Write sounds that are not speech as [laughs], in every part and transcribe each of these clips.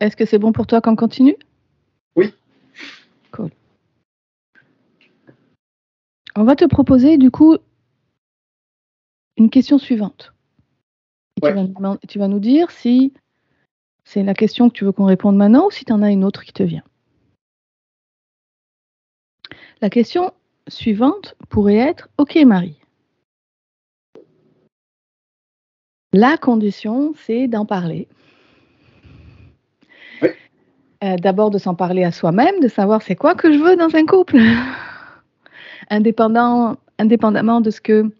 Est-ce que c'est bon pour toi qu'on continue? Oui. Cool. On va te proposer du coup une question suivante. tu, vas, tu vas nous dire si c'est la question que tu veux qu'on réponde maintenant ou si tu en as une autre qui te vient. La question suivante pourrait être Ok, Marie. La condition, c'est d'en parler. Euh, d'abord de s'en parler à soi-même, de savoir c'est quoi que je veux dans un couple. [laughs] Indépendamment de ce que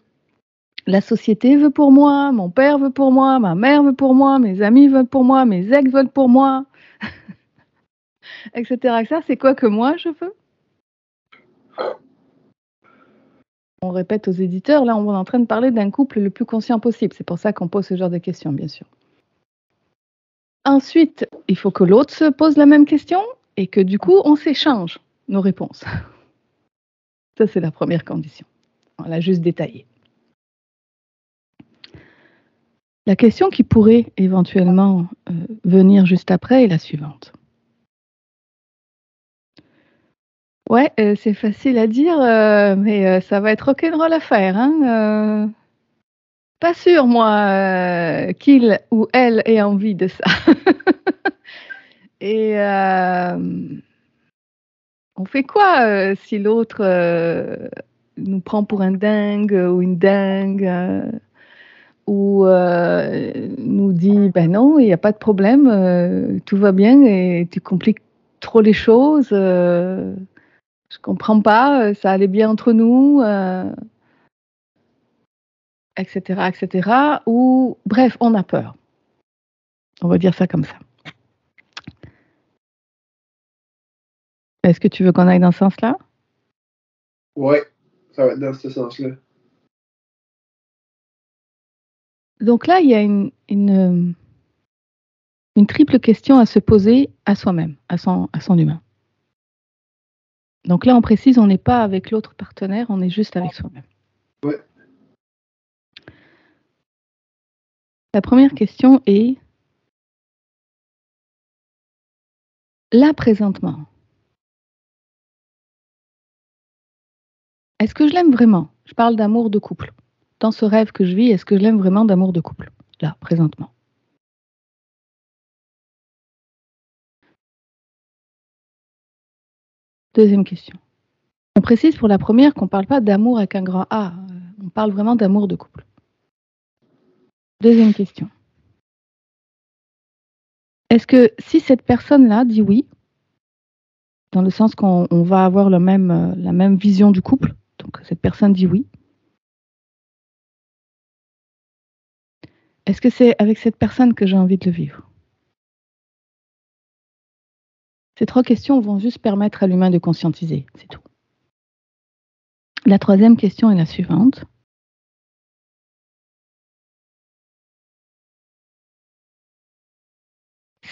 la société veut pour moi, mon père veut pour moi, ma mère veut pour moi, mes amis veulent pour moi, mes ex veulent pour moi, [laughs] etc. C'est quoi que moi je veux? On répète aux éditeurs, là on est en train de parler d'un couple le plus conscient possible. C'est pour ça qu'on pose ce genre de questions, bien sûr. Ensuite, il faut que l'autre se pose la même question et que du coup on s'échange nos réponses. Ça c'est la première condition. On l'a juste détaillé. La question qui pourrait éventuellement euh, venir juste après est la suivante. Ouais, euh, c'est facile à dire, euh, mais ça va être rock'n'roll à faire. Hein, pas sûr, moi, qu'il ou elle ait envie de ça. [laughs] Et on fait quoi si l'autre nous prend pour un dingue ou une dingue ou euh, nous dit ben non, il n'y a pas de problème, euh, tout va bien et tu compliques trop les choses, euh, je comprends pas, ça allait bien entre nous, etc., etc. Ou bref, on a peur. On va dire ça comme ça. Est-ce que tu veux qu'on aille dans ce sens-là? Oui, ça va être dans ce sens-là. Donc là, il y a une, une, triple question à se poser à soi-même, à son, à son humain. Donc là, on précise, on n'est pas avec l'autre partenaire, on est juste avec soi-même. La première question est, là présentement, est-ce que je l'aime vraiment? Je parle d'amour de couple. Dans ce rêve que je vis, est-ce que je l'aime vraiment d'amour de couple, là, présentement Deuxième question. On précise pour la première qu'on ne parle pas d'amour avec un grand A, on parle vraiment d'amour de couple. Deuxième question. Est-ce que si cette personne-là dit oui, dans le sens qu'on va avoir même, la même vision du couple, donc cette personne dit oui, Est-ce que c'est avec cette personne que j'ai envie de le vivre? Ces trois questions vont juste permettre à l'humain de conscientiser, c'est tout. La troisième question est la suivante.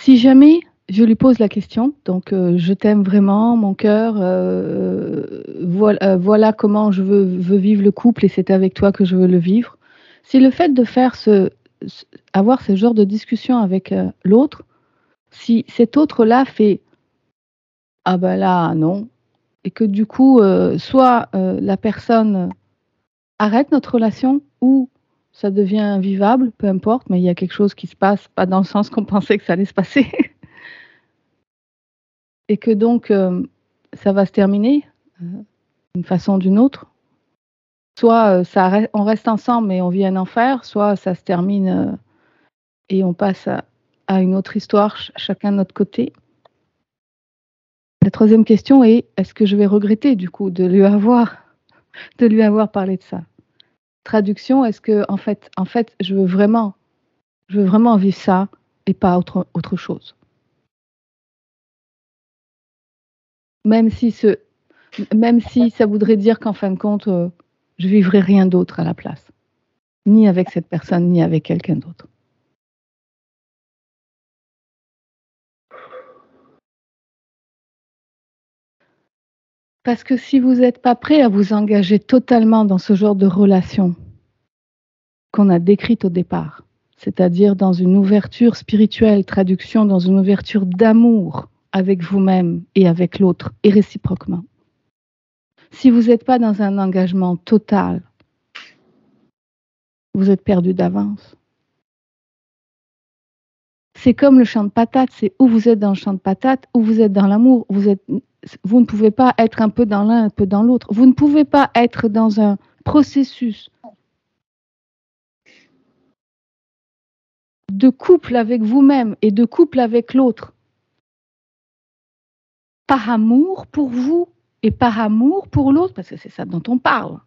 Si jamais je lui pose la question, donc euh, je t'aime vraiment, mon cœur, euh, voilà, euh, voilà, comment je veux, vivre le couple et c'est avec toi que je veux le vivre. Si le fait de faire ce, avoir ce genre de discussion avec l'autre, si cet autre-là fait ah ben là non, et que du coup, soit la personne arrête notre relation ou ça devient vivable, peu importe, mais il y a quelque chose qui se passe, pas dans le sens qu'on pensait que ça allait se passer, [laughs] et que donc ça va se terminer d'une façon ou d'une autre, soit euh, on reste ensemble mais on vit un enfer, soit ça se termine euh, et on passe à, une autre histoire, chacun de notre côté. La troisième question est est-ce que je vais regretter du coup de lui avoir [laughs] de lui avoir parlé de ça? Traduction est-ce que en fait en fait je veux vraiment je veux vraiment vivre ça et pas autre chose? Même si ce même si ça voudrait dire qu'en fin de compte euh, je vivrai rien d'autre à la place, ni avec cette personne, ni avec quelqu'un d'autre. Parce que si vous n'êtes pas prêt à vous engager totalement dans ce genre de relation qu'on a décrite au départ, c'est-à-dire dans une ouverture spirituelle, traduction dans une ouverture d'amour avec vous-même et avec l'autre, et réciproquement. Si vous n'êtes pas dans un engagement total, vous êtes perdu d'avance. C'est comme le champ de patates, c'est où vous êtes dans le champ de patates, où vous êtes dans l'amour, vous, êtes, vous ne pouvez pas être un peu dans l'un, un peu dans l'autre. Vous ne pouvez pas être dans un processus de couple avec vous-même et de couple avec l'autre par amour pour vous et par amour pour l'autre, parce que c'est ça dont on parle.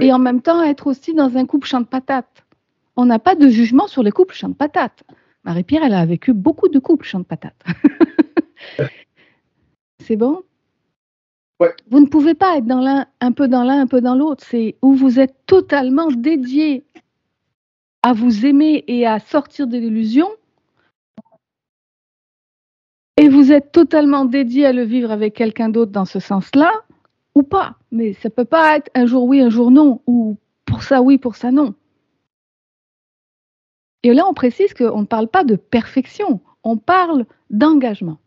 Et en même temps, être aussi dans un couple champ de patates. On n'a pas de jugement sur les couples champ de patates. Marie-Pierre, elle a vécu beaucoup de couples champ de patates. [laughs] c'est bon? Vous ne pouvez pas être dans l'un, un peu dans l'un, un peu dans l'autre. C'est où vous êtes totalement dédié à vous aimer et à sortir de l'illusion, et vous êtes totalement dédié à le vivre avec quelqu'un d'autre dans ce sens-là, ou pas. Mais ça ne peut pas être un jour oui, un jour non, ou pour ça oui, pour ça non. Et là, on précise qu'on ne parle pas de perfection, on parle d'engagement.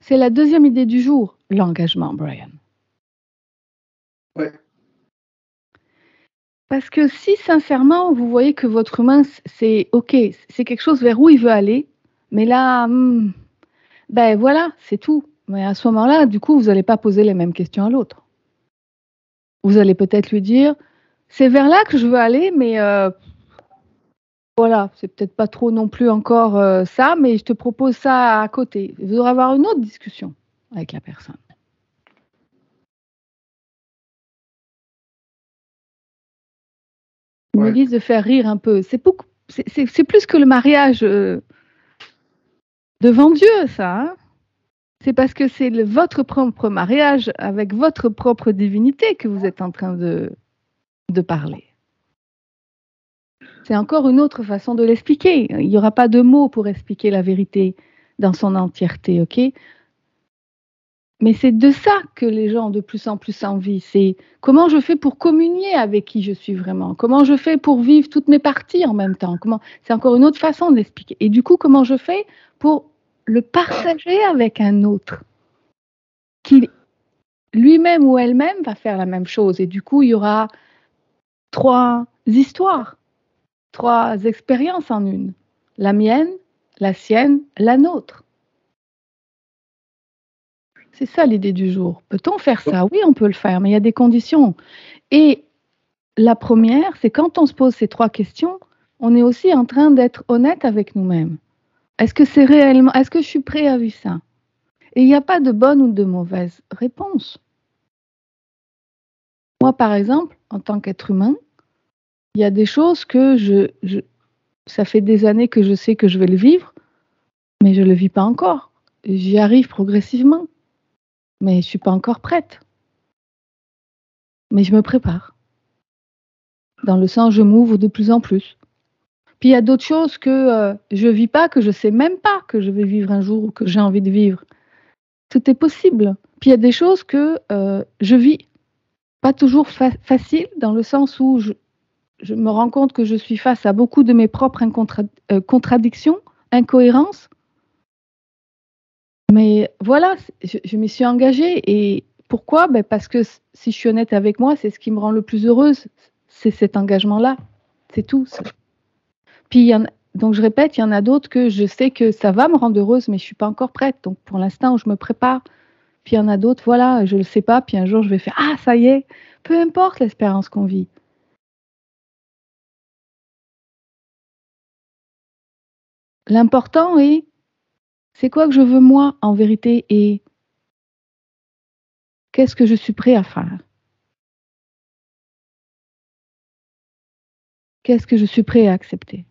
C'est la deuxième idée du jour, l'engagement, Brian. Ouais. Parce que si sincèrement vous voyez que votre humain, c'est OK, c'est quelque chose vers où il veut aller, mais là, hmm, ben voilà, c'est tout. Mais à ce moment-là, du coup, vous n'allez pas poser les mêmes questions à l'autre. Vous allez peut-être lui dire, c'est vers là que je veux aller, mais euh, voilà, c'est peut-être pas trop non plus encore euh, ça, mais je te propose ça à côté. Vous aurez avoir une autre discussion avec la personne. Ils me disent de faire rire un peu. C'est beaucoup, c'est plus que le mariage euh, devant Dieu, ça. Hein. c'est parce que c'est votre propre mariage avec votre propre divinité que vous êtes en train de, de parler. C'est encore une autre façon de l'expliquer. Il n'y aura pas de mots pour expliquer la vérité dans son entièreté, ok? Mais c'est de ça que les gens ont de plus en plus envie. C'est comment je fais pour communier avec qui je suis vraiment? Comment je fais pour vivre toutes mes parties en même temps? Comment C'est encore une autre façon d'expliquer. Et du coup, comment je fais pour le partager avec un autre? Qui lui-même ou elle-même va faire la même chose. Et du coup, il y aura trois histoires, trois expériences en une. La mienne, la sienne, la nôtre. C'est ça l'idée du jour. Peut-on faire ça? Oui, on peut le faire, mais il y a des conditions. Et la première, c'est quand on se pose ces trois questions, on est aussi en train d'être honnête avec nous-mêmes. Est-ce que c'est réellement, est-ce que je suis prêt à vivre ça? Et il n'y a pas de bonne ou de mauvaise réponse. Moi, par exemple, en tant qu'être humain, il y a des choses que je, ça fait des années que je sais que je vais le vivre, mais je ne le vis pas encore. J'y arrive progressivement mais je ne suis pas encore prête. Mais je me prépare. Dans le sens, je m'ouvre de plus en plus. Puis il y a d'autres choses que euh, je ne vis pas, que je ne sais même pas que je vais vivre un jour ou que j'ai envie de vivre. Tout est possible. Puis il y a des choses que euh, je vis. Pas toujours facile, dans le sens où je, me rends compte que je suis face à beaucoup de mes propres euh, contradictions, incohérences, mais voilà, je, m'y suis engagée. Et pourquoi? Ben Parce que si je suis honnête avec moi, c'est ce qui me rend le plus heureuse. C'est cet engagement-là. C'est tout. Puis, donc je répète, il y en a d'autres que je sais que ça va me rendre heureuse, mais je ne suis pas encore prête. Donc pour l'instant, je me prépare. Puis il y en a d'autres, voilà, je ne le sais pas. Puis un jour, je vais faire Ah, ça y est, peu importe l'espérance qu'on vit. L'important est c'est quoi que je veux moi en vérité et qu'est-ce que je suis prêt à faire? Qu'est-ce que je suis prêt à accepter?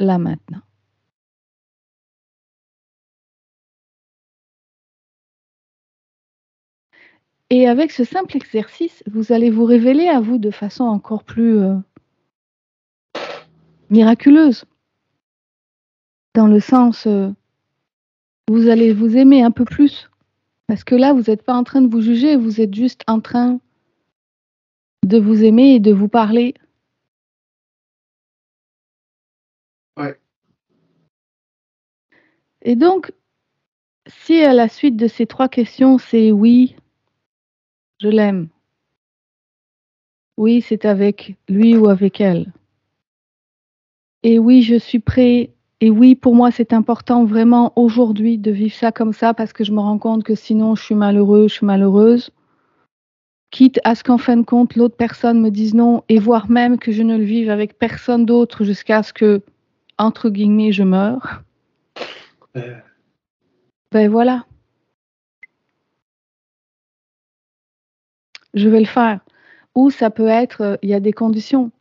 Là maintenant. Et avec ce simple exercice, vous allez vous révéler à vous de façon encore plus euh, miraculeuse dans le sens euh, vous allez vous aimer un peu plus. Parce que là, vous n'êtes pas en train de vous juger, vous êtes juste en train de vous aimer et de vous parler. Ouais. Et donc, si à la suite de ces trois questions, c'est oui, je l'aime. Oui, c'est avec lui ou avec elle. Et oui, je suis prêt et oui, pour moi, c'est important vraiment aujourd'hui de vivre ça comme ça parce que je me rends compte que sinon, je suis malheureux, je suis malheureuse. Quitte à ce qu'en fin de compte, l'autre personne me dise non et voire même que je ne le vive avec personne d'autre jusqu'à ce que, entre guillemets, je meure. Euh. Ben voilà. Je vais le faire. Ou ça peut être, euh, il y a des conditions.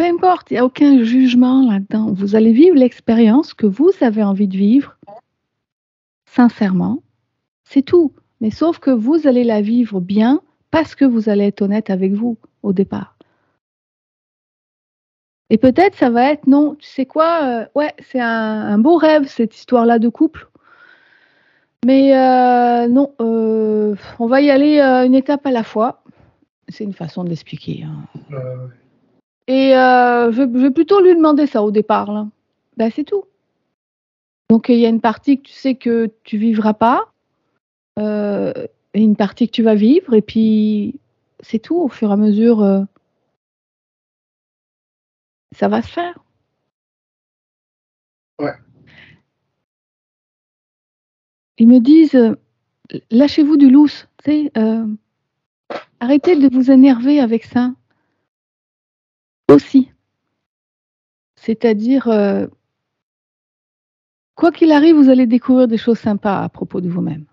Peu importe, il n'y a aucun jugement là-dedans. Vous allez vivre l'expérience que vous avez envie de vivre, sincèrement. C'est tout. Mais sauf que vous allez la vivre bien parce que vous allez être honnête avec vous au départ. Et peut-être ça va être non, tu sais quoi, euh, ouais, c'est un, beau rêve cette histoire-là de couple. Mais euh, non, euh, on va y aller une étape à la fois. C'est une façon de l'expliquer. Hein. Et je, vais plutôt lui demander ça au départ. Ben, c'est tout. Donc il y a une partie que tu sais que tu vivras pas, et une partie que tu vas vivre, et puis c'est tout au fur et à mesure ça va se faire. Ouais. Ils me disent, euh, lâchez-vous du lousse, euh, arrêtez de vous énerver avec ça. Aussi. C'est-à-dire, euh, quoi qu'il arrive, vous allez découvrir des choses sympas à propos de vous-même.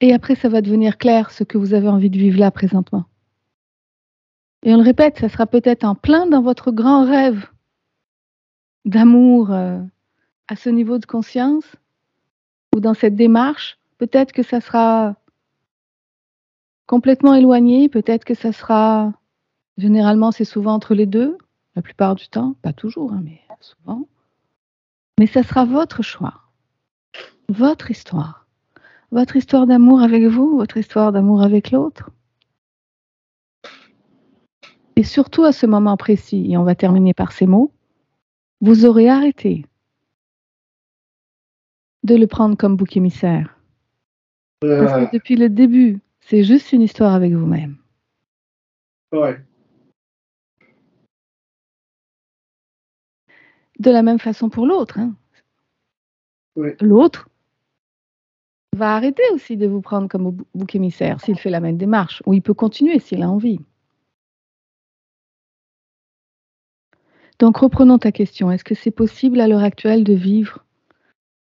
Et après, ça va devenir clair ce que vous avez envie de vivre là présentement. Et on le répète, ça sera peut-être en plein dans votre grand rêve d'amour euh, à ce niveau de conscience ou dans cette démarche. Peut-être que ça sera complètement éloigné, peut-être que ça sera, généralement c'est souvent entre les deux, la plupart du temps, pas toujours, hein, mais souvent. Mais ça sera votre choix, votre histoire votre histoire d'amour avec vous, votre histoire d'amour avec l'autre. Et surtout à ce moment précis, et on va terminer par ces mots, vous aurez arrêté de le prendre comme bouc émissaire. Parce que depuis le début, c'est juste une histoire avec vous-même. Ouais. De la même façon pour l'autre. Hein. L'autre, va arrêter aussi de vous prendre comme bouc émissaire s'il fait la même démarche, ou il peut continuer s'il a envie. Donc reprenons ta question. Est-ce que c'est possible à l'heure actuelle de vivre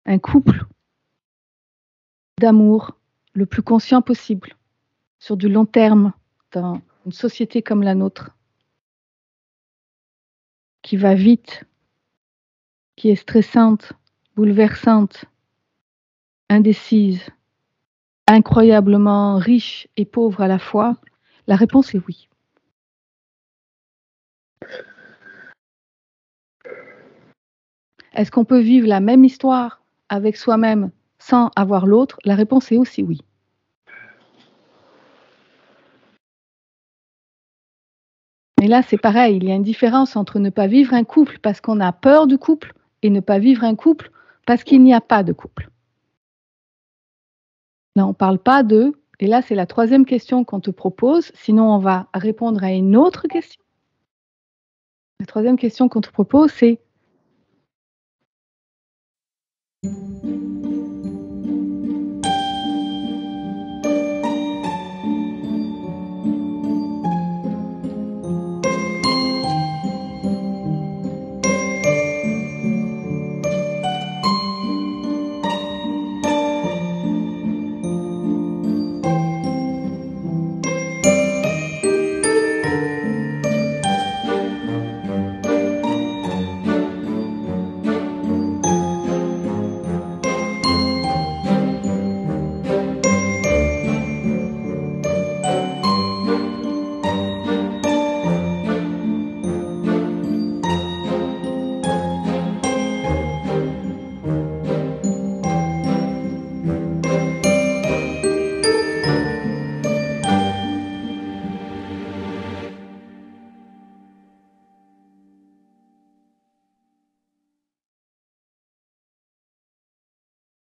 un couple d'amour le plus conscient possible? Sur du long terme dans une société comme la nôtre qui va vite, qui est stressante, bouleversante, indécise, incroyablement riche et pauvre à la fois? La réponse est oui. Est-ce qu'on peut vivre la même histoire avec soi-même sans avoir l'autre? La réponse est aussi oui. Mais là, c'est pareil, il y a une différence entre ne pas vivre un couple parce qu'on a peur du couple et ne pas vivre un couple parce qu'il n'y a pas de couple. Là, on ne parle pas de, et là, c'est la troisième question qu'on te propose, sinon on va répondre à une autre question. La troisième question qu'on te propose, c'est